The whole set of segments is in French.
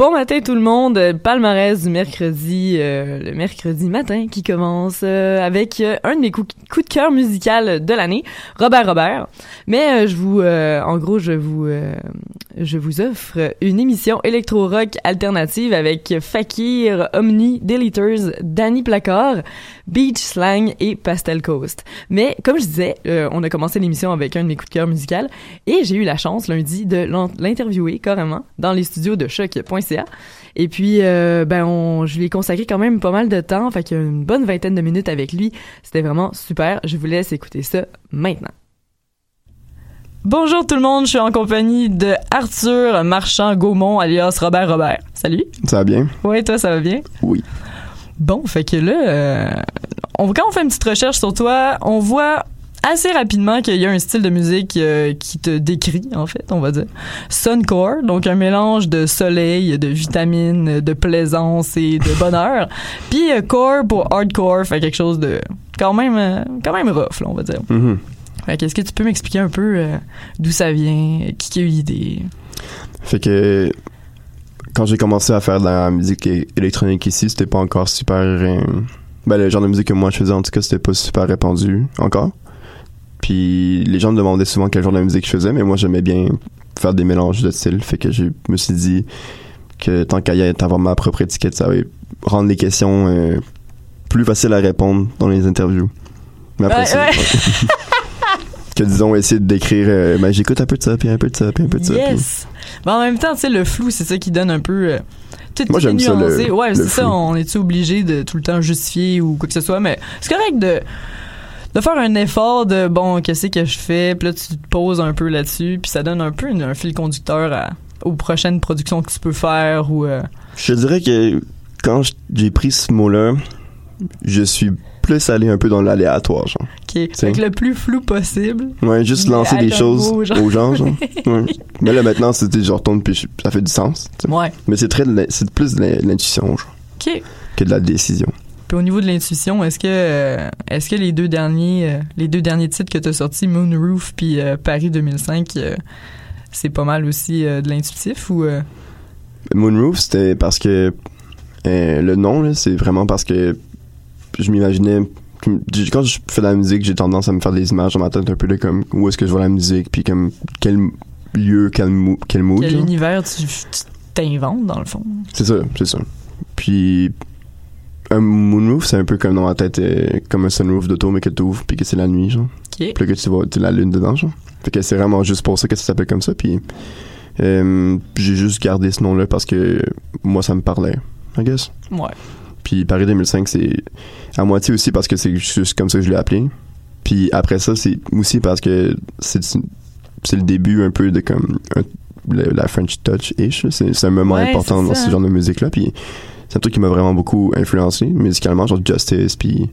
Bon matin tout le monde, palmarès du mercredi, euh, le mercredi matin qui commence euh, avec euh, un de mes coups, de cœur musical de l'année, Robert Robert. Mais euh, je vous, euh, en gros, je vous, je vous offre une émission électro-rock alternative avec Fakir, Omni, Deleters, Danny Placard, Beach Slang et Pastel Coast. Mais comme je disais, on a commencé l'émission avec un de mes coups de cœur musical et j'ai eu la chance lundi de l'interviewer carrément dans les studios de choc.ca. Et puis, euh, ben, on, je lui ai consacré quand même pas mal de temps, fait qu'une bonne vingtaine de minutes avec lui. C'était vraiment super. Je vous laisse écouter ça maintenant. Bonjour tout le monde, je suis en compagnie de Arthur Marchand Gaumont alias Robert Robert. Salut. Ça va bien? Ouais, toi ça va bien? Oui. Bon, fait que là, euh, on, quand on fait une petite recherche sur toi, on voit assez rapidement qu'il y a un style de musique euh, qui te décrit, en fait, on va dire. Suncore, donc un mélange de soleil, de vitamines, de plaisance et de bonheur. Puis euh, core pour hardcore, fait quelque chose de quand même, euh, quand même rough, là, on va dire. Mhm. Fait que est-ce que tu peux m'expliquer un peu euh, d'où ça vient, qui qui a eu l'idée? Fait que quand j'ai commencé à faire de la musique électronique ici, c'était pas encore super. ben, le genre de musique que moi je faisais, en tout cas, c'était pas super répandu encore. Puis les gens me demandaient souvent quel genre de musique je faisais, mais moi j'aimais bien faire des mélanges de styles. Fait que je me suis dit que tant qu'à y être, avoir ma propre étiquette, ça va rendre les questions euh, plus faciles à répondre dans les interviews. Mais après Ouais, ouais. que disons essayer de décrire, euh, ben, j'écoute un peu de ça, puis un peu de ça, puis un peu de ça. puis- Yes! Mais en même temps, tu sais, le flou, c'est ça qui donne un peu. euh, tout Moi, j'aime ça, le-. Ouais, c'est ça. On est-tu obligé de tout le temps justifier ou quoi que ce soit? Mais c'est correct de, de faire un effort de bon, qu'est-ce que je fais? Puis là, tu te poses un peu là-dessus. Puis ça donne un peu une- un fil conducteur à- aux prochaines productions que tu peux faire ou. euh, Je dirais que quand j'ai pris ce mot-là, je suis plus allé un peu dans l'aléatoire, genre. fait que le plus flou possible. Ouais, juste lancer des choses genre. aux gens, genre. Ouais. Mais là, maintenant, c'était genre retourne puis je- ça fait du sens. Ouais. Mais c'est très c'est plus de l'in- de l'intuition, genre, OK. que de la décision. Puis au niveau de l'intuition, est-ce que euh, est-ce que les deux derniers euh, les deux derniers titres que tu as sortis Moonroof puis euh, Paris 2005 euh, c'est pas mal aussi de l'intuitif ou Moonroof, c'était parce que le nom, c'est vraiment parce que je m'imaginais. Quand je fais de la musique, j'ai tendance à me faire des images dans ma tête un peu de comme où est-ce que je vois la musique, puis comme quel lieu, quel, mo- quel mood. quel genre. univers tu t'inventes dans le fond. C'est ça, c'est ça. Puis un moonroof, c'est un peu comme dans ma tête, euh, comme un sunroof d'auto, mais que tu ouvres, puis que c'est la nuit, genre. OK. Puis là, que tu vois la lune dedans, genre. Fait que c'est vraiment juste pour ça que ça s'appelle comme ça. Puis euh, j'ai juste gardé ce nom-là parce que moi, ça me parlait, I guess. Ouais. Puis Paris 2005, c'est à moitié aussi parce que c'est juste comme ça que je l'ai appelé. Puis après ça, c'est aussi parce que c'est le début un peu de comme un- la French Touch-ish. C'est c'est un moment Ouais, important dans ce genre de musique-là. Puis c'est un truc qui m'a vraiment beaucoup influencé musicalement, genre Justice, puis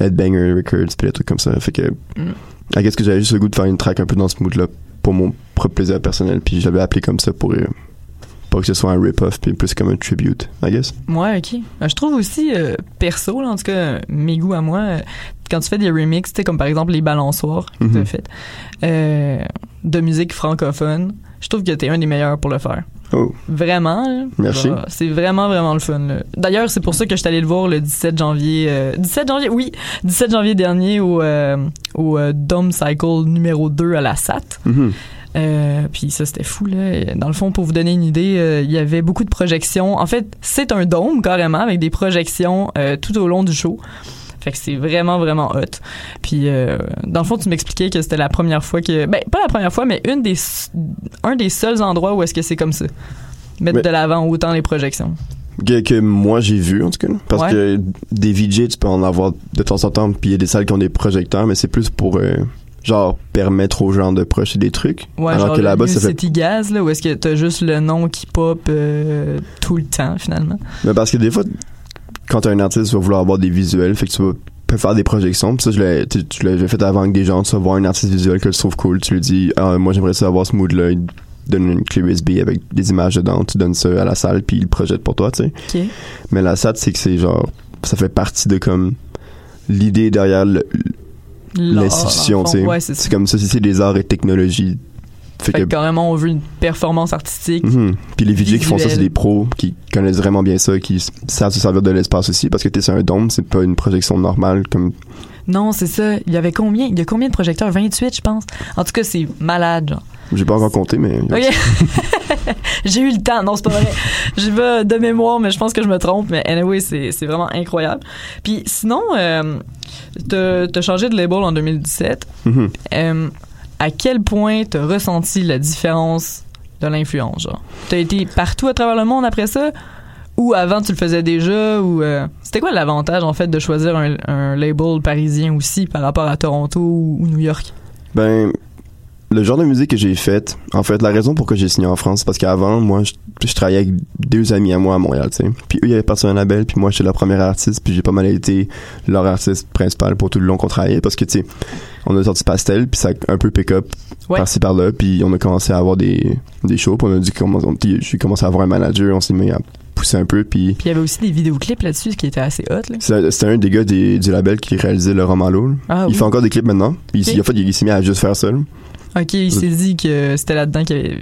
Headbanger Records, puis des trucs comme ça. Fait que, Mm. I guess que j'avais juste le goût de faire une track un peu dans ce mood-là pour mon propre plaisir personnel. Puis je l'avais appelé comme ça pour euh, pas que ce soit un rip-off, puis plus comme un tribute, I guess. Ouais, OK. Euh, Je trouve aussi euh, perso là, en tout cas mes goûts à moi euh, quand tu fais des remixes, tu sais comme par exemple les balançoires que tu as fait de musique francophone, je trouve que tu es un des meilleurs pour le faire. Oh. Vraiment. là. Merci. Genre, C'est vraiment, vraiment le fun. là. D'ailleurs, c'est pour ça que je suis allé le voir le 17 janvier. euh, 17 janvier, oui. 17 janvier dernier au, euh, au euh, Dome Cycle numéro 2 à la SAT. Mhm. Euh, puis ça, c'était fou, là. Dans le fond, pour vous donner une idée, euh, il y avait beaucoup de projections. En fait, c'est un dôme, carrément, avec des projections euh, tout au long du show. Fait que c'est vraiment, vraiment hot. Puis, euh, dans le fond, tu m'expliquais que c'était la première fois que... Ben, pas la première fois, mais une des, un des seuls endroits où est-ce que c'est comme ça. Mettre Mais- de l'avant autant les projections. que, que moi j'ai vu en tout cas parce Ouais. que des VJ tu peux en avoir de temps en temps puis il y a des salles qui ont des projecteurs mais c'est plus pour euh, genre permettre aux gens de projeter des trucs Ouais, alors genre que là-bas ça fait Gas, là, où est-ce que t'as juste le nom qui pop euh, tout le temps, finalement. mais parce que des fois quand un artiste tu vas vouloir avoir des visuels fait que tu vas peux faire des projections. Puis ça je l'ai tu fait avant avec des gens tu vas voir un artiste visuel que tu trouves cool tu lui dis ah moi j'aimerais ça avoir ce mood là il donne une clé USB avec des images dedans tu donnes ça à la salle puis il le projette pour toi tu sais. Mais la SAT, c'est que c'est genre, ça fait partie de comme l'idée derrière l'institution, tu sais. C'est comme Société des arts et technologies Fait Fait que carrément, on veut une performance artistique. Mhm. Puis les VJ qui font ça, c'est des pros qui connaissent vraiment bien ça, qui savent se servir de l'espace aussi, parce que tu sais, c'est un dôme, c'est pas une projection normale comme. Non, c'est ça. Il y avait combien? Il y a combien de projecteurs? 28, je pense. En tout cas, c'est malade, genre. J'ai pas encore compté, mais. OK. J'ai eu le temps. Non, c'est pas vrai. J'y vais de mémoire, mais je pense que je me trompe. Mais anyway, c'est c'est vraiment incroyable. Puis sinon, euh, t'as t'as changé de label en 2017. Mhm. Euh, à quel point t'as ressenti la différence de l'influence, genre? T'as été partout à travers le monde après ça? Ou avant tu le faisais déjà? Ou euh, C'était quoi l'avantage, en fait, de choisir un, label parisien aussi par rapport à Toronto ou New York? Ben, le genre de musique que j'ai faite, en fait, la raison pourquoi j'ai signé en France, c'est parce qu'avant, moi, je, je travaillais avec deux amis à moi à Montréal, tu sais. Puis eux, ils avaient parti un label, puis moi, j'étais leur premier artiste, puis j'ai pas mal été leur artiste principal pour tout le long qu'on travaillait, parce que, tu sais, on a sorti Pastel, puis ça a un peu pick-up Ouais. par-ci par-là, puis on a commencé à avoir des, des shows, puis on a dû commencer, on- j'ai commencé à avoir un manager, on s'est mis à pousser un peu, puis Puis il y avait aussi des vidéoclips là-dessus, ce qui était assez hot, là. c'était un des gars des- du label qui réalisait le roman Malo. là. Ah il oui. fait encore des clips maintenant. Il, en fait, il s'est mis à juste faire ça. Ok, il s'est dit que c'était là-dedans qu'il y, avait-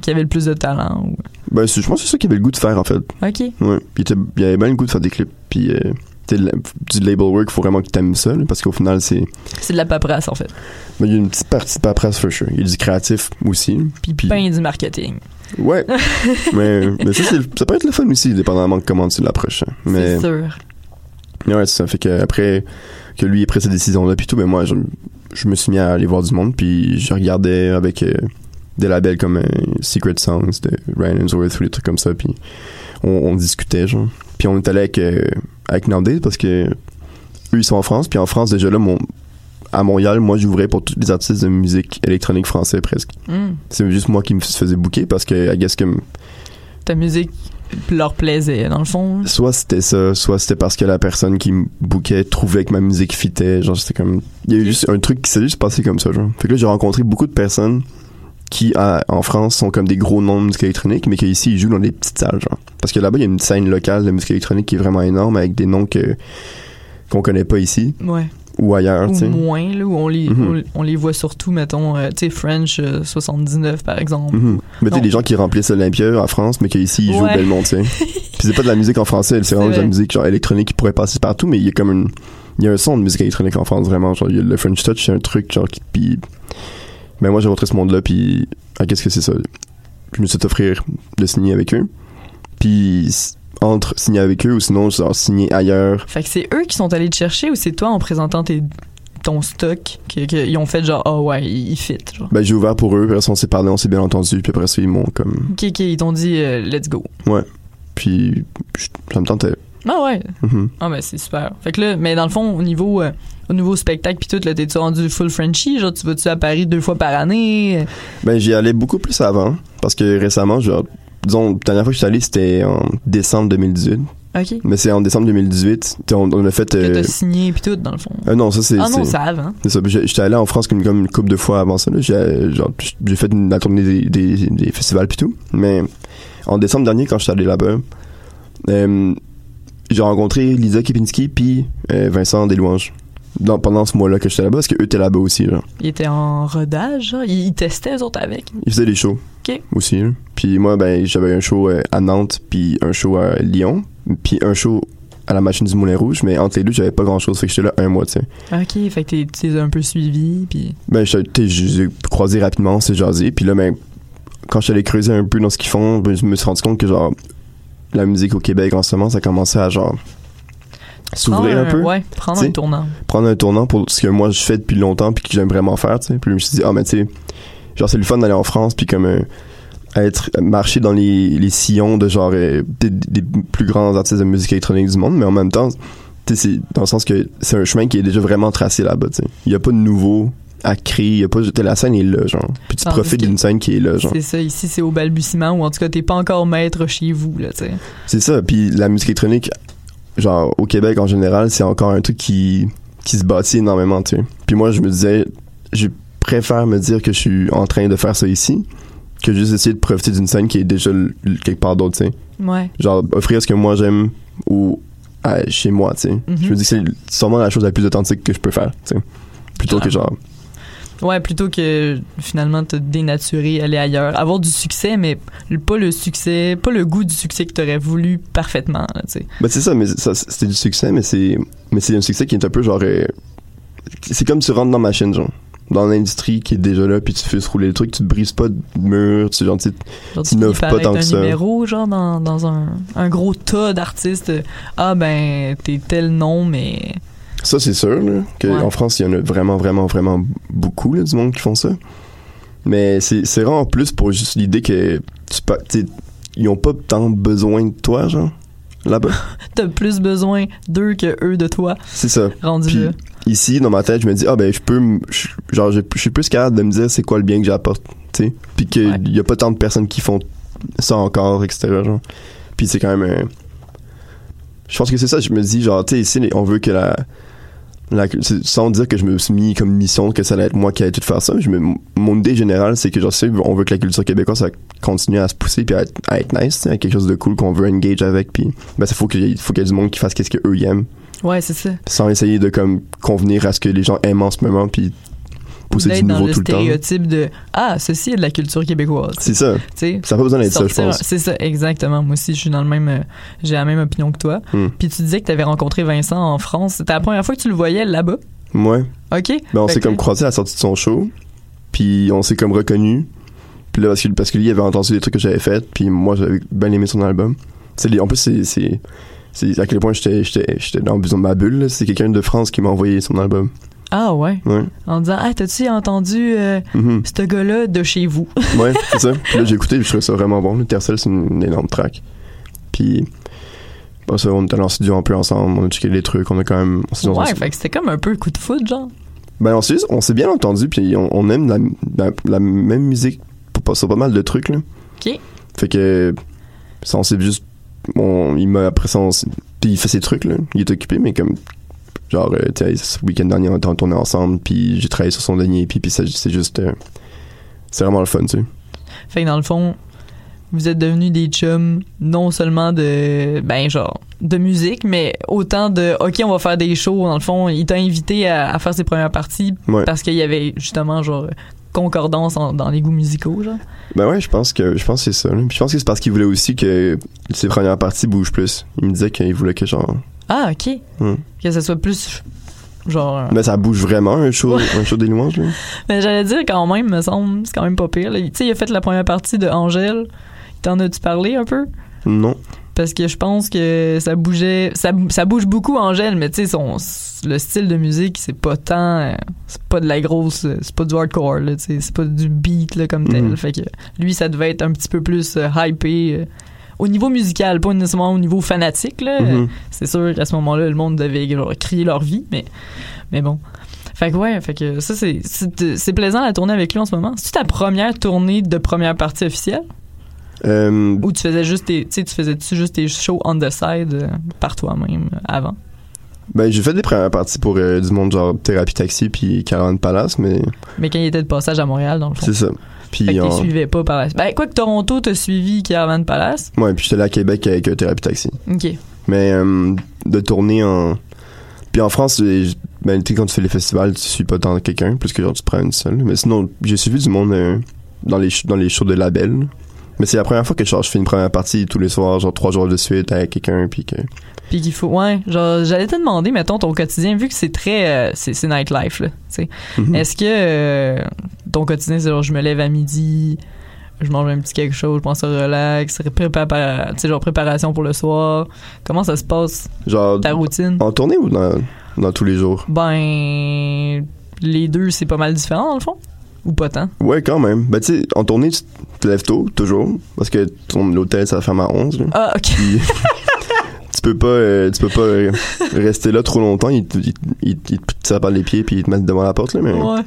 qu'il y avait le plus de talent. ou- Ben, je pense que c'est ça qu'il avait le goût de faire, en fait. Ok. Ouais. Puis il, il avait bien le goût de faire des clips. Puis, euh, tu du label work, faut vraiment que t'aimes ça, là, parce qu'au final, c'est. C'est de la paperasse, en fait. ben, il y a une petite partie de paperasse, for sure. Il y a du créatif aussi. Puis, ben du marketing. Ouais. mais, mais ça, ça peut être le fun aussi, dépendamment de comment tu l'approches. hein. Mais, C'est sûr. mais ouais, ça. Fait que après que lui ait pris cette décision-là, puis tout, ben moi, je, je me suis mis à aller voir du monde, puis je regardais avec euh, des labels comme euh, Secret Songs de Ryan Hemsworth ou des trucs comme ça, puis on, on discutait, genre. Puis on est allé avec, euh, avec Nowadays parce que eux, ils sont en France, puis en France, déjà là, mon, à Montréal, moi, j'ouvrais pour tous les artistes de musique électronique français presque. Mm. C'est juste moi qui me faisais booker parce que, I guess que Ta musique leur plaisait, dans le fond. soit c'était ça, soit c'était parce que la personne qui me bookait trouvait que ma musique fitait. Genre, c'était comme. Il y a eu juste un truc qui s'est juste passé comme ça, genre. Fait que là, j'ai rencontré beaucoup de personnes qui, à- en France, sont comme des gros noms de musique électronique, mais qui ici, ils jouent dans des petites salles, genre. Parce que là-bas, il y a une scène locale de musique électronique qui est vraiment énorme avec des noms que qu'on connaît pas ici Ouais. Ou ailleurs, Ou moins, là, où on les, Mhm. on, on les voit surtout, mettons, euh, tu sais, French euh, 79, par exemple. Mhm. Mais tu sais, des gens qui remplissent l'Olympia en France, mais qu'ici, ils jouent Ouais. au Belmont, tu sais. Puis c'est pas de la musique en français, c'est vraiment de la musique genre électronique qui pourrait passer partout, mais il y a comme une. Il y a un son de musique électronique en France, vraiment. Genre, le French Touch, c'est un truc, genre, qui. Puis. Ben, moi, j'ai rencontré ce monde-là, puis. Ah, qu'est-ce que c'est ça? Je me suis fait offrir de signer avec eux. Puis, entre signer avec eux ou sinon, genre, signer ailleurs. Fait que c'est eux qui sont allés te chercher ou c'est toi en présentant tes, ton stock qu'ils ont fait genre, oh ouais, il, fit, genre. Ben, j'ai ouvert pour eux, puis après, ça, on s'est parlé, on s'est bien entendu, puis après ça, ils m'ont comme. Ok, ok, ils t'ont dit, euh, let's go. Ouais. Puis, je- ça me tentait. Ah ouais. Mhm. Ah ben c'est super. Fait que là, mais dans le fond, au niveau, euh, au niveau spectacle pis tout, là, t'es-tu rendu full Frenchie? Genre, tu vas-tu à Paris deux fois par année? Ben, j'y allais beaucoup plus avant, parce que récemment, genre, disons, la dernière fois que je suis allé, c'était en décembre 2018. Ok. Mais c'est en décembre 2018, t'sais, on, on a fait... Euh, t'as signé pis tout, dans le fond. euh, non, ça c'est... Ah non, ça avant. c'est ça. J'ai- J'étais allé en France comme, comme une couple de fois avant ça. J'ai genre, fait une, la tournée des, des, des festivals puis tout. Mais en décembre dernier, quand j'étais allé là-bas, euh, j'ai rencontré Lisa Kipinski puis euh, Vincent Deslouanges. Dans- pendant ce mois-là que j'étais là-bas, parce qu'eux étaient là-bas aussi. Là. Ils étaient en rodage, genre. Ils, ils testaient, eux autres, avec? Ils faisaient des shows Ok. aussi. là. Puis moi, ben, j'avais un show euh, à Nantes, puis un show à Lyon, puis un show à la machine du Moulin Rouge. Mais entre les deux, j'avais pas grand-chose. Fait que j'étais là un mois, tu sais. Ok, fait que t'es- un peu suivis, puis Ben, je t'sais, je les ai croisés rapidement, on s'est jasé. Puis là, ben, quand allé creuser un peu dans ce qu'ils font, ben, je me suis rendu compte que, genre, la musique au Québec en ce moment, ça commençait à, genre, s'ouvrir un peu. Ouais, prendre un tournant. Prendre un tournant pour ce que moi, je fais depuis longtemps, puis que j'aime vraiment faire, tu sais. Puis je me suis dit, ah, mais tu sais, genre, c'est le fun d'aller en France, puis comme, euh, être, marcher dans les, les sillons de, genre, euh, des, des plus grands artistes de musique électronique du monde, mais en même temps, tu sais, c'est dans le sens que c'est un chemin qui est déjà vraiment tracé là-bas, tu sais. Il y a pas de nouveau à créer, y a pas, la scène est là, genre. Puis tu Tandis profites d'une scène qui est là, genre. C'est ça, ici, c'est au balbutiement, ou en tout cas, t'es pas encore maître chez vous, là, tu sais. C'est ça. Puis la musique électronique, genre au Québec en général, c'est encore un truc qui qui se bâtit énormément, tu sais. Puis moi, je me disais, je préfère me dire que je suis en train de faire ça ici que juste essayer de profiter d'une scène qui est déjà quelque part d'autre, tu sais. Ouais. Genre offrir ce que moi j'aime ou à- chez moi, tu sais. Mhm. Je me dis que c'est sûrement la chose la plus authentique que je peux faire, tu sais. Plutôt que genre Ouais, plutôt que finalement te dénaturer, aller ailleurs. Avoir du succès, mais pas le succès, pas le goût du succès que t'aurais voulu parfaitement, tu sais. Ben c'est ça, mais ça, c'était du succès, mais c'est mais c'est un succès qui est un peu genre euh, c'est comme tu rentres dans ma chaîne genre dans l'industrie qui est déjà là puis tu fais se rouler le truc tu te brises pas de mur tu genre tu Genre, tu pas tant un numéro, genre, dans, dans un, un gros tas d'artistes. Ah, ben, t'es tel nom, mais... ça c'est sûr là, que Ouais. en France il y en a vraiment vraiment vraiment beaucoup là, du monde qui font ça mais c'est c'est vraiment plus pour juste l'idée que tu ils ont pas tant besoin de toi genre là-bas T'as plus besoin d'eux que eux de toi, c'est ça rendu Puis. Ici, dans ma tête, je me dis, ah ben, je peux, je- genre, je, je suis plus capable de me dire c'est quoi le bien que j'apporte, tu sais. Puis qu'il Ouais. y a pas tant de personnes qui font ça encore, etc. Genre. Puis c'est quand même. euh, je pense que c'est ça, je me dis, genre, tu sais, ici, on veut que la. la sans dire que je me suis mis comme mission que ça allait être moi qui allais tout faire ça, je me, mon idée générale, c'est que, genre, on veut que la culture québécoise, ça continue à se pousser puis à être, à être nice, à quelque chose de cool qu'on veut engage avec. Puis, ben, il faut qu'il faut qu'il y ait du monde qui fasse qu'est-ce qu'eux aiment Ouais, c'est ça. sans essayer de comme convenir à ce que les gens aiment en ce moment puis pousser du D'être dans nouveau le tout le temps. stéréotype de ah ceci est de la culture québécoise. C'est ça. Tu sais. Ça n'a pas besoin d'être ça, je pense. C'est ça, exactement. Moi aussi, je suis dans le même, euh, j'ai la même opinion que toi. Hmm. Puis tu disais que tu avais rencontré Vincent en France. C'était la première fois que tu le voyais là-bas? Ouais. Ok. Ben, on s'est que- comme croisé à la sortie de son show, puis on s'est comme reconnu. Puis là, parce que, parce que lui avait entendu les trucs que j'avais fait, puis moi, j'avais bien aimé son album. Les- en plus, c'est, c'est, à quel point j'étais, dans dans ma bulle. C'est quelqu'un de France qui m'a envoyé son album. Ah ouais. Ouais. En disant ah t'as-tu entendu euh, Mhm. ce gars-là de chez vous? Ouais, c'est ça. Puis là, j'ai écouté, puis je trouvais ça vraiment bon. Le Tercel, c'est une, une énorme track. Puis, bon, ça, on était allé en studio un peu ensemble, on a checké les trucs, on a quand même. on ouais. Fait que c'était comme un peu coup de foot genre. Ben, on s'est, on s'est bien entendu, puis on, on aime la, la, la même musique pour sur pas mal de trucs, là. Ok. Fait que, ça, on s'est juste. On, il m'a, après puis il fait ses trucs, là. Il est occupé, mais comme. Genre, euh, tu sais, ce week-end dernier, on était en tournée ensemble, puis j'ai travaillé sur son dernier, puis, puis c'est juste. euh, c'est vraiment le fun, tu sais. Fait que dans le fond, vous êtes devenus des chums non seulement de ben genre de musique, mais autant de OK, on va faire des shows. Dans le fond, il t'a invité à, à faire ses premières parties Ouais. parce qu'il y avait justement genre concordance en- dans les goûts musicaux, genre? Ben ouais, je pense que je pense c'est ça. Puis je pense que c'est parce qu'il voulait aussi que ses premières parties bougent plus. Il me disait qu'il voulait que genre. Ah, OK. Hmm. Que ça soit plus genre Mais ça bouge vraiment un show, un show des louanges. Là. Mais j'allais dire quand même, me semble, c'est quand même pas pire. Tu sais, il a fait la première partie de Angèle. T'en as-tu parlé un peu? Non. Parce que je pense que ça bougeait, ça, ça bouge beaucoup Angèle, mais tu sais, son, le style de musique, c'est pas tant, euh, c'est pas de la grosse, euh, c'est pas du hardcore, là, c'est pas du beat, là, comme tel. Mhm. Fait que lui, ça devait être un petit peu plus euh, hypé, euh, au niveau musical, pas nécessairement au niveau fanatique, là. Mhm. C'est sûr qu'à ce moment-là, le monde devait genre, crier leur vie, mais, mais bon. Fait que ouais, fait que ça, c'est plaisant la tournée avec lui en ce moment. C'est ta première tournée de première partie officielle? Euh, Ou tu faisais juste tes, tu sais, tu faisais juste tes shows on the side euh, par toi-même avant? ben j'ai fait des premières parties pour euh, du monde genre Thérapie Taxi puis Caroline Palace, mais Mais quand il était de passage à Montréal, dans le fond. c'est ça. Fait Puis que en- t'es suivais pas par la Ben, quoi que Toronto t'a suivi Caravan Palace? ouais, puis j'étais là à Québec avec euh, Thérapie Taxi. OK. Mais euh, de tourner en puis en France, ben quand tu fais les festivals, tu suis pas tant quelqu'un plus que genre tu prends une seule. Mais sinon, j'ai suivi du monde dans les dans les shows de label. Mais c'est la première fois que genre, je fais une première partie tous les soirs, genre trois jours de suite avec quelqu'un puis que Puis qu'il faut. Ouais, genre, j'allais te demander, mettons, ton quotidien, vu que c'est très. euh, c'est c'est nightlife, là. Tu sais. Mhm. Est-ce que euh, ton quotidien, c'est genre, je me lève à midi, je mange un petit quelque chose, je pense à relax, prépa- tu sais, genre, préparation pour le soir. Comment ça se passe, genre ta routine? en tournée ou dans dans tous les jours? Ben. Les deux, c'est pas mal différent, dans le fond? Ou pas tant? Ouais, quand même. Ben, tu sais, en tournée, te lèves tôt, toujours. Parce que ton l'hôtel, ça ferme à 11. là. Ah, ok. Puis, tu peux pas, euh, tu peux pas euh, rester là trop longtemps. Ils te ils, ils- ils te tirent par les pieds puis ils te mettent devant la porte, là. Mais... Ouais.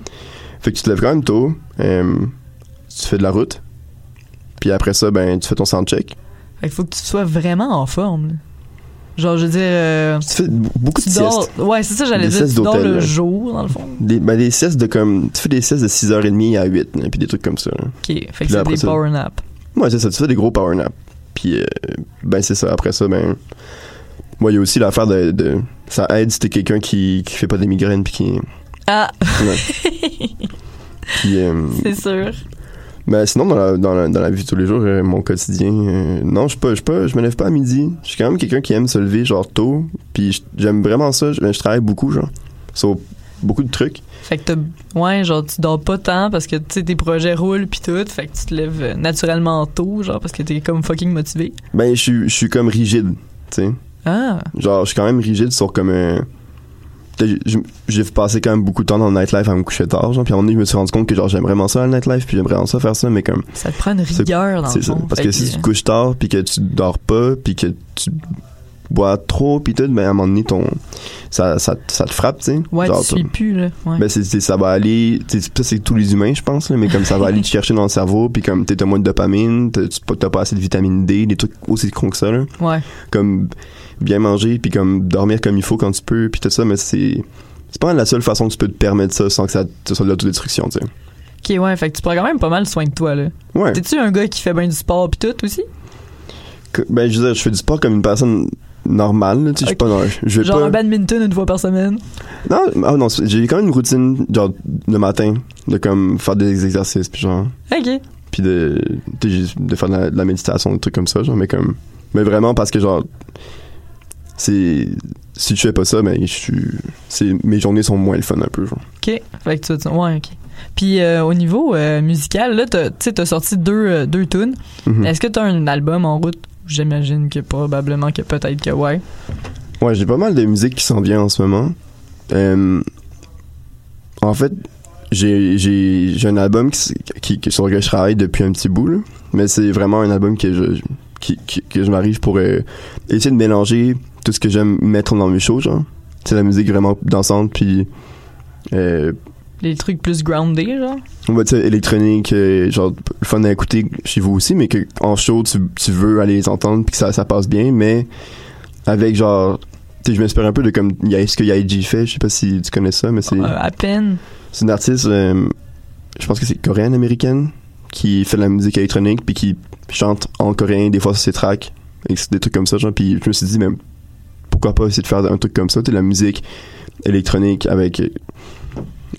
Fait que tu te lèves quand même tôt. euh, tu fais de la route. Puis après ça, ben, tu fais ton soundcheck. Fait qu'il faut que tu sois vraiment en forme, là. Genre, je veux dire. euh, Tu fais beaucoup de tu dors. siestes. Ouais, c'est ça, j'allais dire. Tu dors le là. jour, dans le fond. Des, ben, des siestes de comme. Tu fais des siestes de 6h30 à 8, là, puis des trucs comme ça. là. Ok. Fait que c'est des ça- power naps. Ouais, c'est ça. Tu fais des gros power naps. Puis, euh, ben, c'est ça. Après ça, ben. Moi, il y a aussi l'affaire de, de- Ça aide si t'es quelqu'un qui, qui fait pas des migraines puis qui. Ah! Ouais. Euh, C'est sûr. Mais sinon, dans la, dans, la, dans la vie de tous les jours, euh, mon quotidien, euh, non, je pas, pas, je me lève pas à midi. Je suis quand même quelqu'un qui aime se lever, genre, tôt. Puis j'aime vraiment ça. Je, je travaille beaucoup, genre, sur beaucoup de trucs. Fait que t'as. Ouais, genre, tu dors pas tant parce que, tu sais, tes projets roulent pis tout. Fait que tu te lèves euh, naturellement tôt, genre, parce que t'es comme fucking motivé. Ben, je suis, je suis comme rigide, tu sais. Ah. Genre, je suis quand même rigide sur comme un. J'ai passé quand même beaucoup de temps dans le nightlife à me coucher tard, genre. Puis à un moment donné, je me suis rendu compte que genre j'aime vraiment ça le nightlife, puis j'aimerais vraiment ça faire ça, mais comme. Ça te prend une rigueur, dans le C'est ça. fond. Parce que si tu te couches tard, puis que tu dors pas, puis que tu bois trop, puis tout, ben à un moment donné, ton. Ça, ça, ça te frappe, tu sais. Ouais, Genre, tu suis plus, là. Ouais. ben c'est ça va aller ça c'est tous les humains je pense là, mais comme ça va aller te chercher dans le cerveau puis comme t'as moins de dopamine t'as pas assez de vitamine D des trucs aussi cons que ça là Ouais. comme bien manger puis comme dormir comme il faut quand tu peux puis tout ça mais c'est c'est pas la seule façon que tu peux te permettre ça sans que ça ce soit de l'autodestruction tu sais Ok, ouais, fait que tu prends quand même pas mal soin de toi, là. Ouais. T'es-tu un gars qui fait bien du sport pis tout aussi? Que- ben je veux dire je fais du sport comme une personne normale là, tu sais je suis pas dans je vais Genre pas un badminton une fois par semaine? non ah non j'ai quand même une routine genre le matin de comme faire des exercices puis genre Ok. puis de, de, de faire de la, de la méditation, des trucs comme ça, genre, mais comme, mais vraiment parce que genre, c'est, si je fais pas ça, ben, je mes journées sont moins le fun un peu, genre. Ok. Fait que tu tu- Ouais, ok. Puis euh, au niveau euh, musical, là, tu sais, t'as sorti deux, euh, deux tunes. Mhm. Est-ce que t'as un album en route? J'imagine que probablement que peut-être que ouais. Ouais, j'ai pas mal de musique qui s'en vient en ce moment. En fait, j'ai, un album qui, s- qui, qui- sur lequel je travaille depuis un petit bout, là. Mais c'est vraiment un album que je, qui, que je m'arrive pour essayer de mélanger tout ce que j'aime mettre dans mes shows, genre. C'est la musique vraiment dansante, puis euh, Les trucs plus groundés, genre? on va dire électronique, euh, genre le fun à écouter chez vous aussi, mais que en show tu, tu veux aller les entendre puis que ça, ça passe bien, mais avec genre, tu sais, je m'inspire un peu de comme y a ce que Yaiji fait, je sais pas si tu connais ça, mais c'est Euh, à peine. c'est une artiste, euh, je pense que c'est coréenne américaine qui fait de la musique électronique puis qui chante en coréen des fois sur ses tracks et des trucs comme ça genre puis je me suis dit même pourquoi pas essayer de faire un truc comme ça, de la musique électronique avec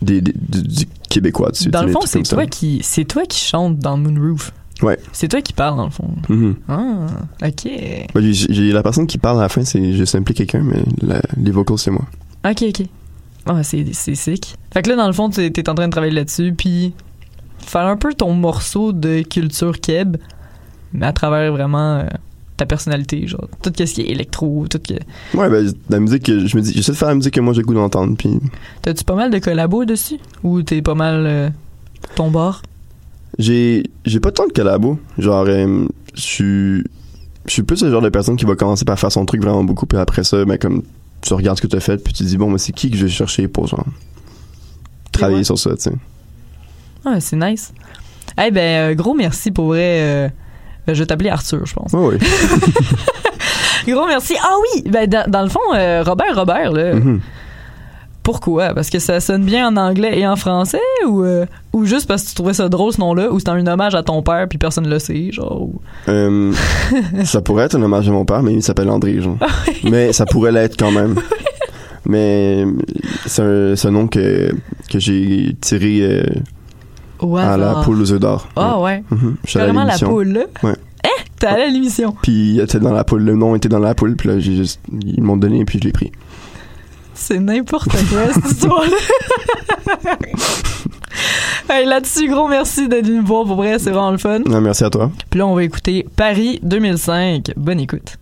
des, des- du, du québécois dessus. Dans le fond, c'est toi qui c'est toi qui chante dans Moonroof. Ouais. C'est toi qui parle dans le fond. Mhm. Ah, ok. Ben, j'ai- j'ai la personne qui parle à la fin, c'est juste impliqué quelqu'un, mais la- les vocals c'est moi. Ok, ok. Ah, c'est, c'est sick. Fait que là, dans le fond, t'es, t'es en train de travailler là-dessus, puis faire un peu ton morceau de culture keb, mais à travers vraiment euh, ta personnalité, genre tout ce qui est électro, tout que... Ouais, ben la musique, que- je me dis, j'essaie de faire la musique que moi j'ai le goût d'entendre, puis T'as-tu pas mal de collabos dessus? Ou t'es pas mal euh, ton bord? j'ai j'ai pas tant de collabos, genre euh, je suis je suis plus le genre de personne qui va commencer par faire son truc vraiment beaucoup, puis après ça, ben comme tu regardes ce que t'as fait, puis tu te dis bon, mais c'est qui que je vais chercher pour genre travailler sur ça, tu sais. Ah, c'est nice. Eh ben, euh, gros merci pour vrai. euh, ben, je vais t'appeler Arthur, je pense. Ouais, ouais. Gros merci. Ah oui! Ben, dans, dans le fond, euh, Robert Robert, là. Mhm. Pourquoi? Parce que ça sonne bien en anglais et en français ou, euh, ou juste parce que tu trouvais ça drôle ce nom-là ou c'est un hommage à ton père puis personne le sait, genre. ou- Euh, ça pourrait être un hommage à mon père, mais il s'appelle André, genre. mais ça pourrait l'être quand même. Mais c'est un, c'est un nom que, que j'ai tiré à la poule aux œufs d'or. Ah ouais. Suis allé à Carrément la poule, là. Ouais. Eh? T'es allé à l'émission? Puis il était dans la poule, le nom était dans la poule, puis là j'ai juste ils m'ont donné puis je l'ai pris. C'est n'importe quoi, cette histoire-là. hey, là-dessus, gros merci d'être venu me voir. Pour vrai, c'est vraiment le fun. Non, merci à toi. Puis là, on va écouter Paris 2005. Bonne écoute.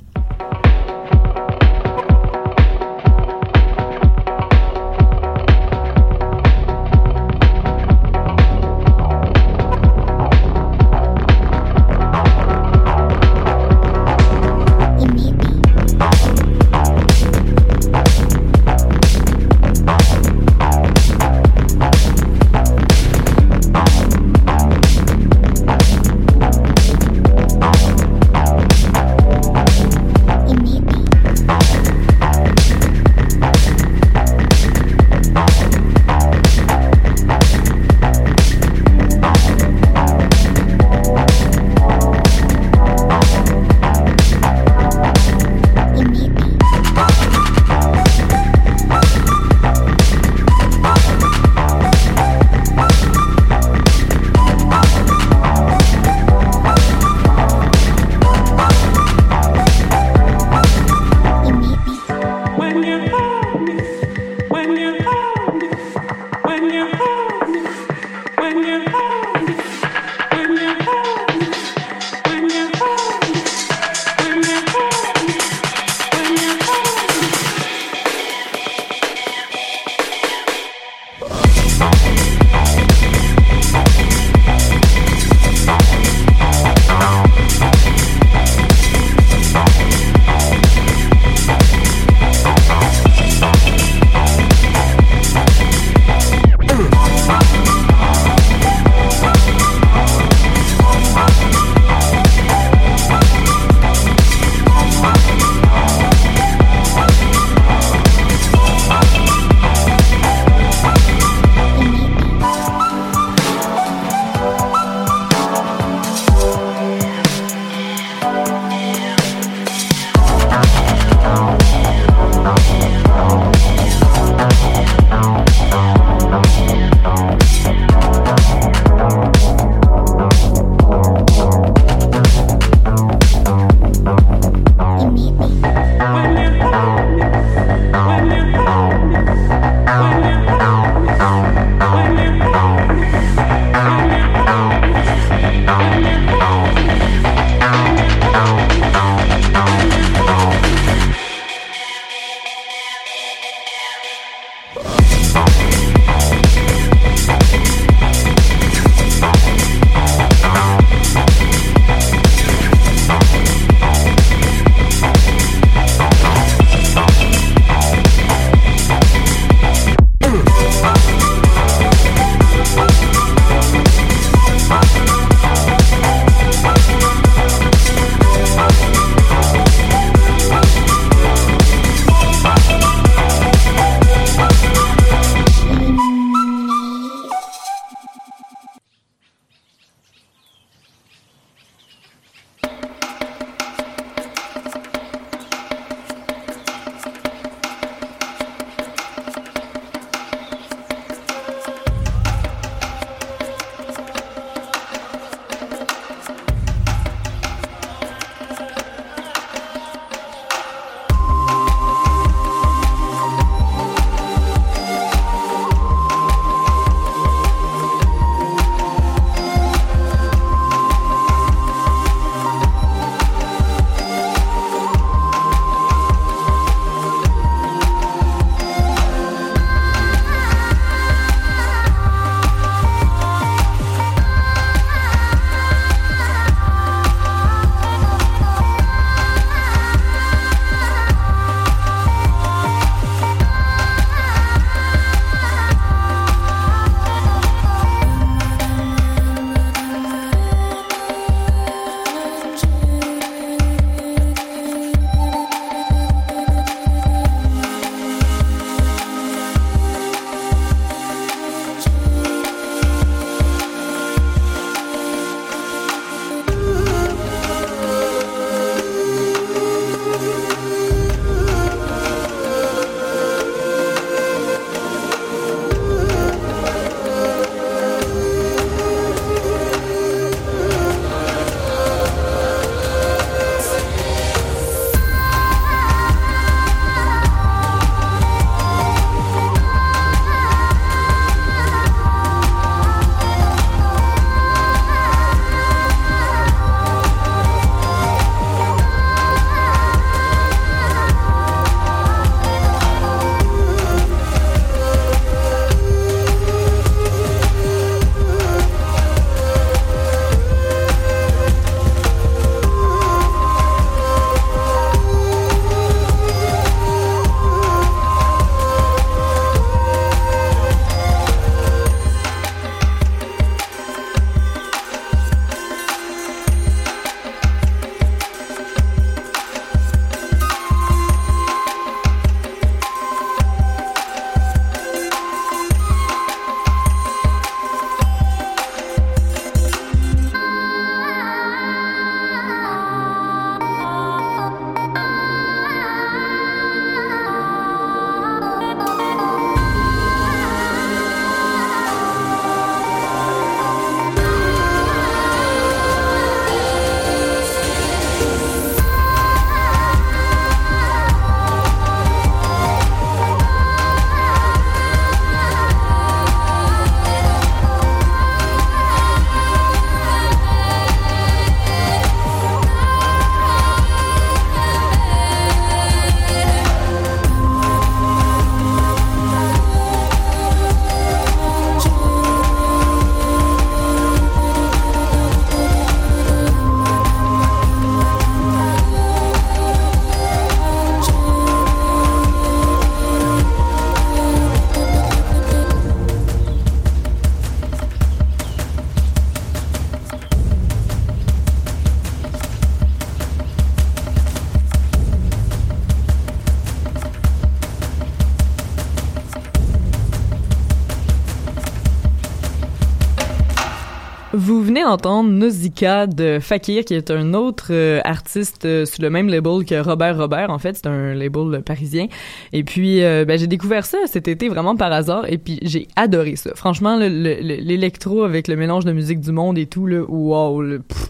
D'entendre Nausicaa de Fakir, qui est un autre euh, artiste euh, sous le même label que Robert Robert. En fait, c'est un label parisien. Et puis, euh, ben, j'ai découvert ça cet été vraiment par hasard. Et puis, j'ai adoré ça. Franchement, le- le- le- l'électro avec le mélange de musique du monde et tout, là, wow, le, pff,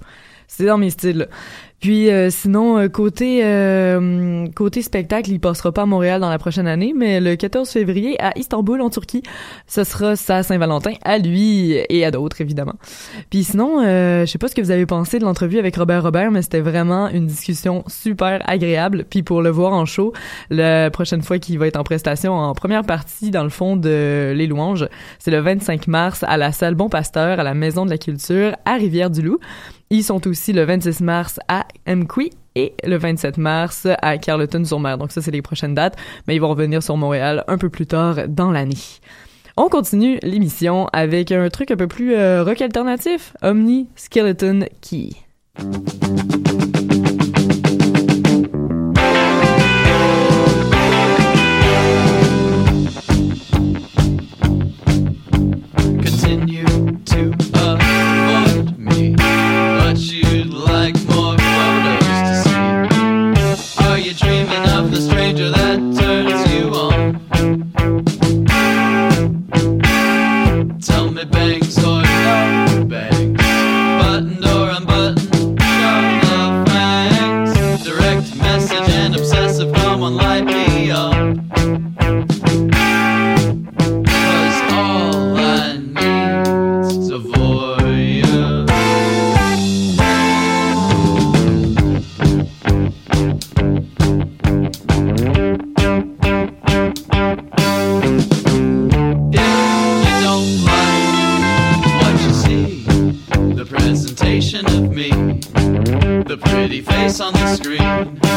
c'est dans mes styles. Puis euh, sinon euh, côté euh, côté spectacle, il passera pas à Montréal dans la prochaine année, mais le 14 février à Istanbul en Turquie, ce sera sa Saint-Valentin à lui et à d'autres évidemment. Puis sinon, euh, je sais pas ce que vous avez pensé de l'entrevue avec Robert Robert, mais c'était vraiment une discussion super agréable. Puis pour le voir en show, la prochaine fois qu'il va être en prestation en première partie dans le fond de Les Louanges, c'est le 25 mars à la salle Bon Pasteur à la Maison de la Culture à Rivière-du-Loup. Ils sont aussi le 26 mars à MQI et le 27 mars à Carleton-sur-Mer. Donc ça, c'est les prochaines dates, mais ils vont revenir sur Montréal un peu plus tard dans l'année. On continue l'émission avec un truc un peu plus euh, rock alternatif, Omni Skeleton Key. Face on the screen,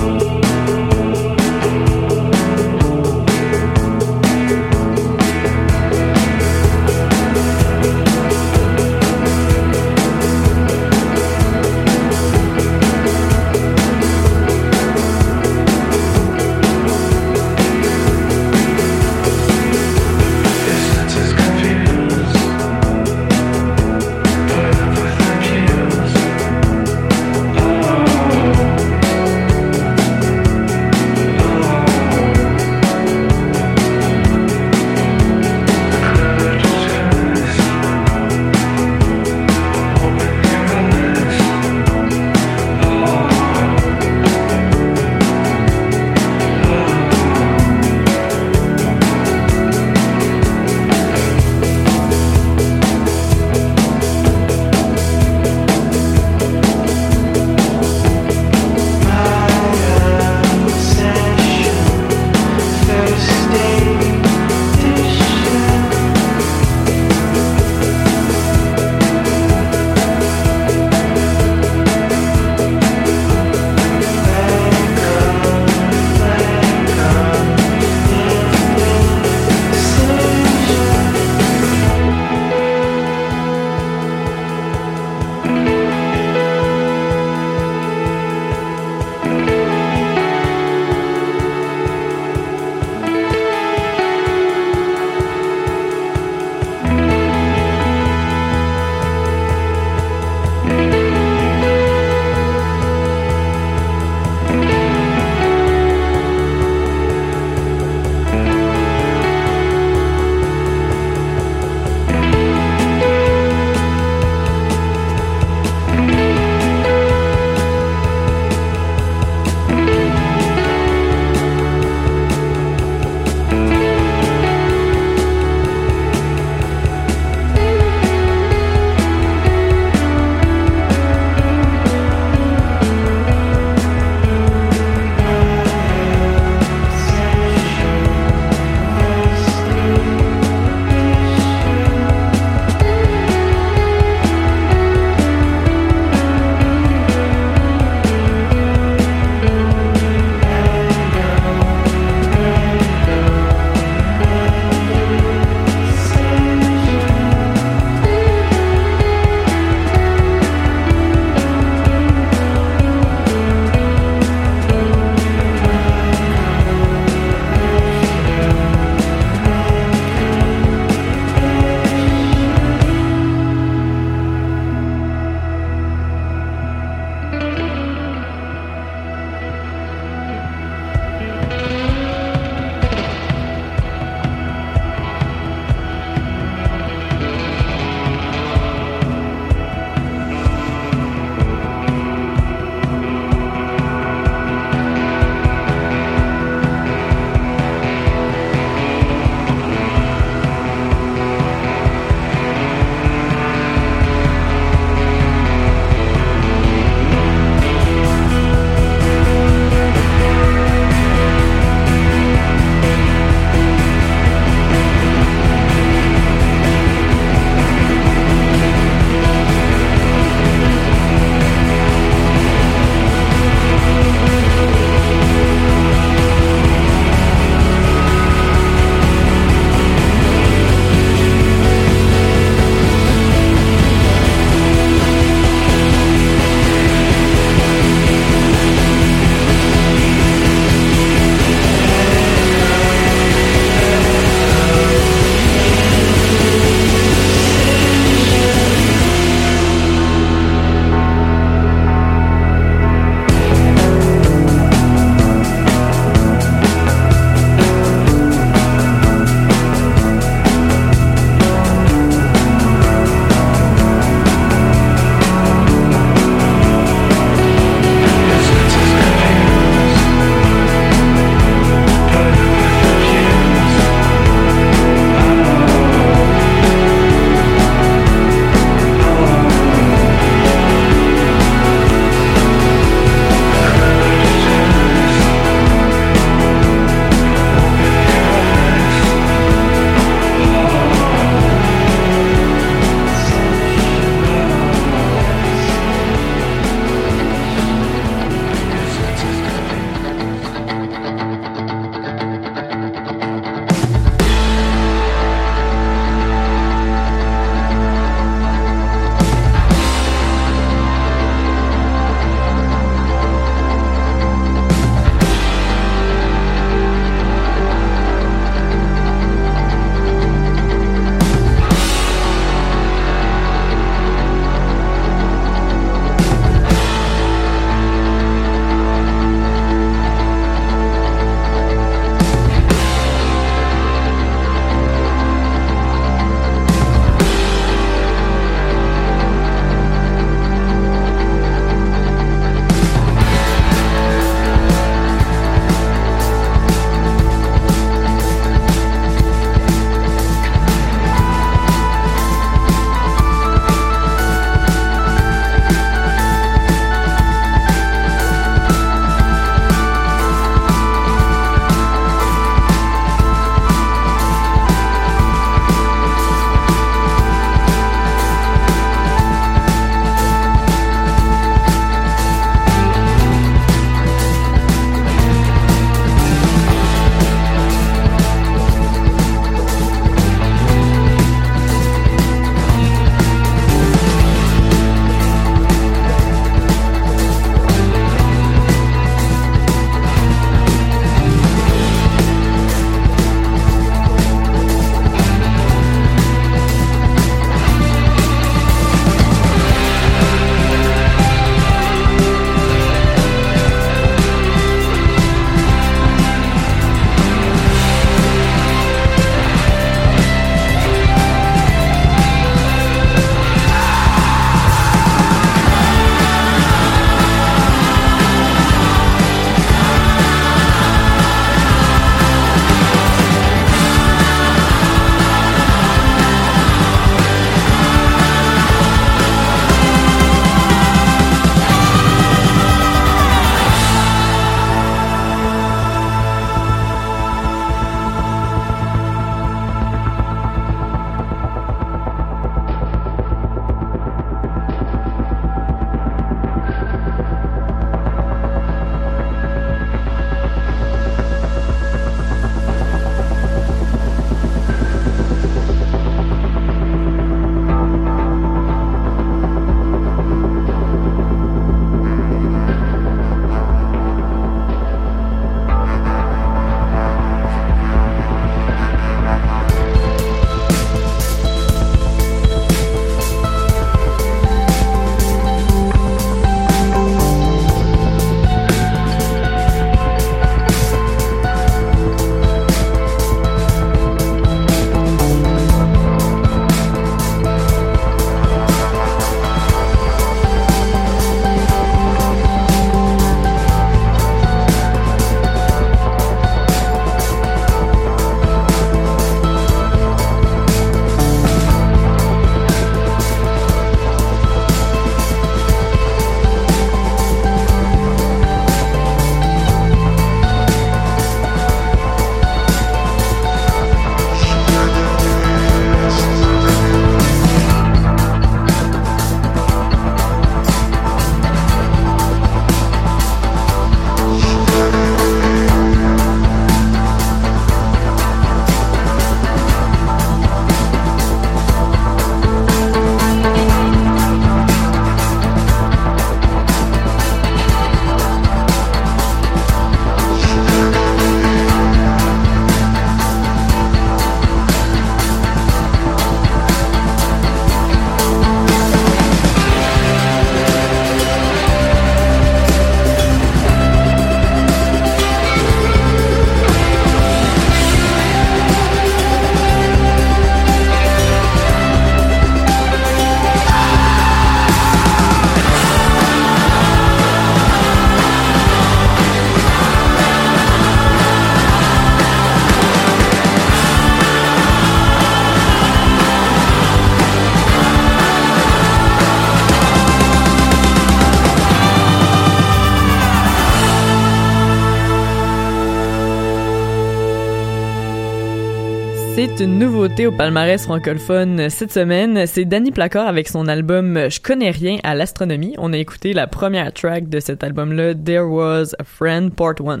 C'est une nouveauté au palmarès francophone cette semaine. C'est Danny Placard avec son album Je connais rien à l'astronomie. On a écouté la première track de cet album-là, There Was a Friend Part 1.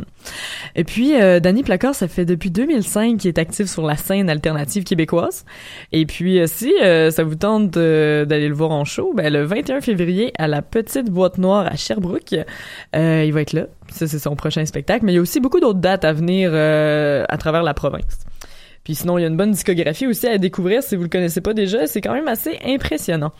Et puis, euh, Danny Placard, ça fait depuis 2005 qu'il est actif sur la scène alternative québécoise. Et puis, euh, si euh, ça vous tente d'aller le voir en show, ben, le 21 février à la Petite Boîte Noire à Sherbrooke, euh, il va être là. Ça, c'est son prochain spectacle. Mais il y a aussi beaucoup d'autres dates à venir à travers la province. Puis sinon, il y a une bonne discographie aussi à découvrir si vous le connaissez pas déjà. C'est quand même assez impressionnant.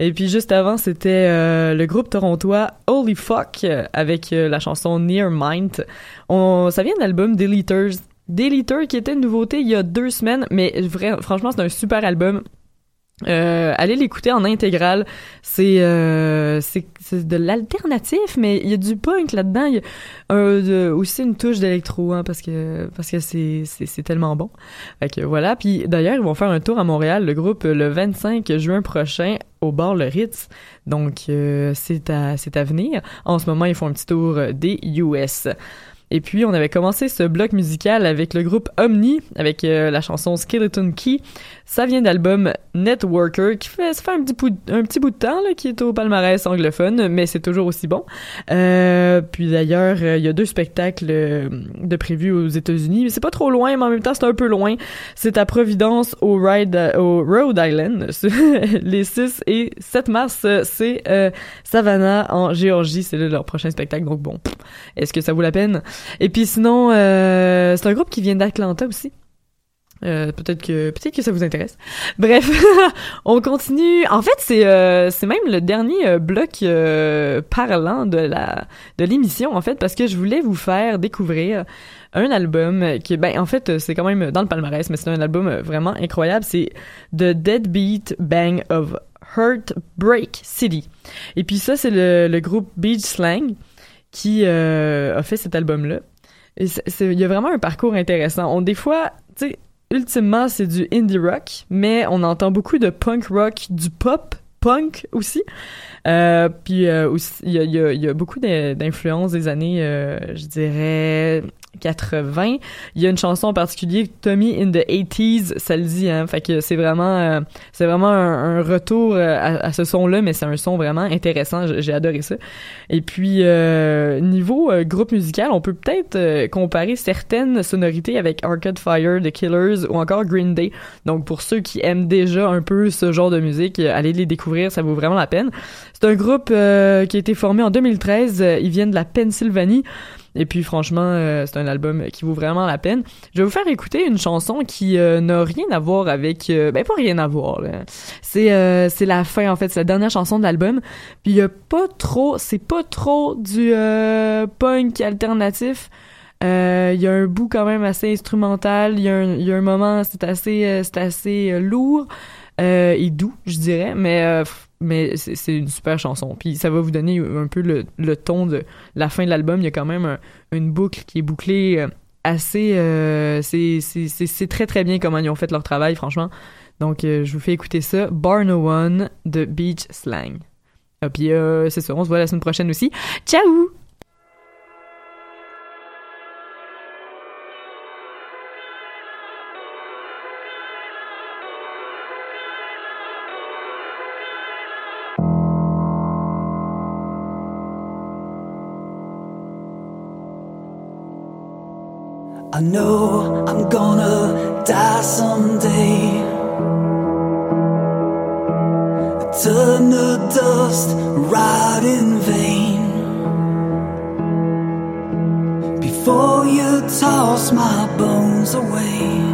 Et puis juste avant, c'était euh, le groupe torontois Holy Fuck euh, avec euh, la chanson Near Mind. On, ça vient de l'album Deleters. Deleter qui était une nouveauté il y a deux semaines, mais franchement, c'est un super album. Euh, allez l'écouter en intégrale. C'est euh, c'est de l'alternatif, mais il y a du punk là-dedans. Il y a un- aussi une touche d'électro, hein, parce que parce que c'est c'est tellement bon. Fait que voilà. Puis d'ailleurs, ils vont faire un tour à Montréal, le groupe le 25 juin prochain au bar Le Ritz. Donc euh, c'est à c'est à venir. En ce moment, ils font un petit tour euh, des US. Et puis, on avait commencé ce bloc musical avec le groupe Omni, avec euh, la chanson Skeleton Key. Ça vient d'album Networker, qui fait, ça fait un petit, bout, un petit bout de temps, là, qui est au palmarès anglophone, mais c'est toujours aussi bon. Euh, puis d'ailleurs, euh, il y a deux spectacles euh, de prévus aux États-Unis, c'est pas trop loin, mais en même temps, c'est un peu loin. C'est à Providence, au, Ride, au Rhode Island, les 6 et 7 mars, c'est Savannah en Géorgie, c'est leur prochain spectacle, donc bon, est-ce que ça vaut la peine? Et puis sinon, euh, c'est un groupe qui vient d'Atlanta aussi. Euh, peut-être que peut-être que ça vous intéresse. Bref, on continue. En fait, c'est euh, c'est même le dernier euh, bloc euh, parlant de la de l'émission en fait parce que je voulais vous faire découvrir un album qui ben en fait c'est quand même dans le palmarès mais c'est un album vraiment incroyable, c'est The Deadbeat Bang of Heartbreak City. Et puis ça c'est le, le groupe Beach Slang qui euh, a fait cet album-là. Il y a vraiment un parcours intéressant. Des fois, tu sais, ultimement, c'est du indie rock, mais on entend beaucoup de punk rock, du pop punk aussi. Euh, puis euh, il y a, beaucoup d'in- d'influences des années, je dirais, 80. Il y a une chanson en particulier, Tommy in the 80s, ça le dit, hein. Fait que c'est vraiment, euh, c'est vraiment un, retour euh, à, ce son-là, mais c'est un son vraiment intéressant. J'ai adoré ça. Et puis, euh, niveau euh, groupe musical, on peut peut-être euh, comparer certaines sonorités avec Arcade Fire, The Killers ou encore Green Day. Donc, pour ceux qui aiment déjà un peu ce genre de musique, allez les découvrir, ça vaut vraiment la peine. C'est un groupe qui a été formé en 2013. euh, ils viennent de la Pennsylvanie. Et puis franchement, euh, c'est un album qui vaut vraiment la peine. Je vais vous faire écouter une chanson qui euh, n'a rien à voir avec... euh, ben pas rien à voir. C'est c'est la fin en fait, c'est la dernière chanson de l'album. Puis il y a pas trop, c'est pas trop du punk alternatif. Il y a un bout quand même assez instrumental. Il y, y a un moment, c'est assez, c'est assez lourd et doux, je dirais. Mais mais c'est une super chanson. Puis ça va vous donner un peu le, ton de la fin de l'album. Il y a quand même un- une boucle qui est bouclée euh, assez. euh, c'est très très bien comment ils ont fait leur travail, franchement. Donc euh, je vous fais écouter ça. Bar No One de Beach Slang. Et puis euh, c'est ça, on se voit la semaine prochaine aussi. Ciao! I know I'm gonna die someday. Turn the dust right in vain. Before you toss my bones away,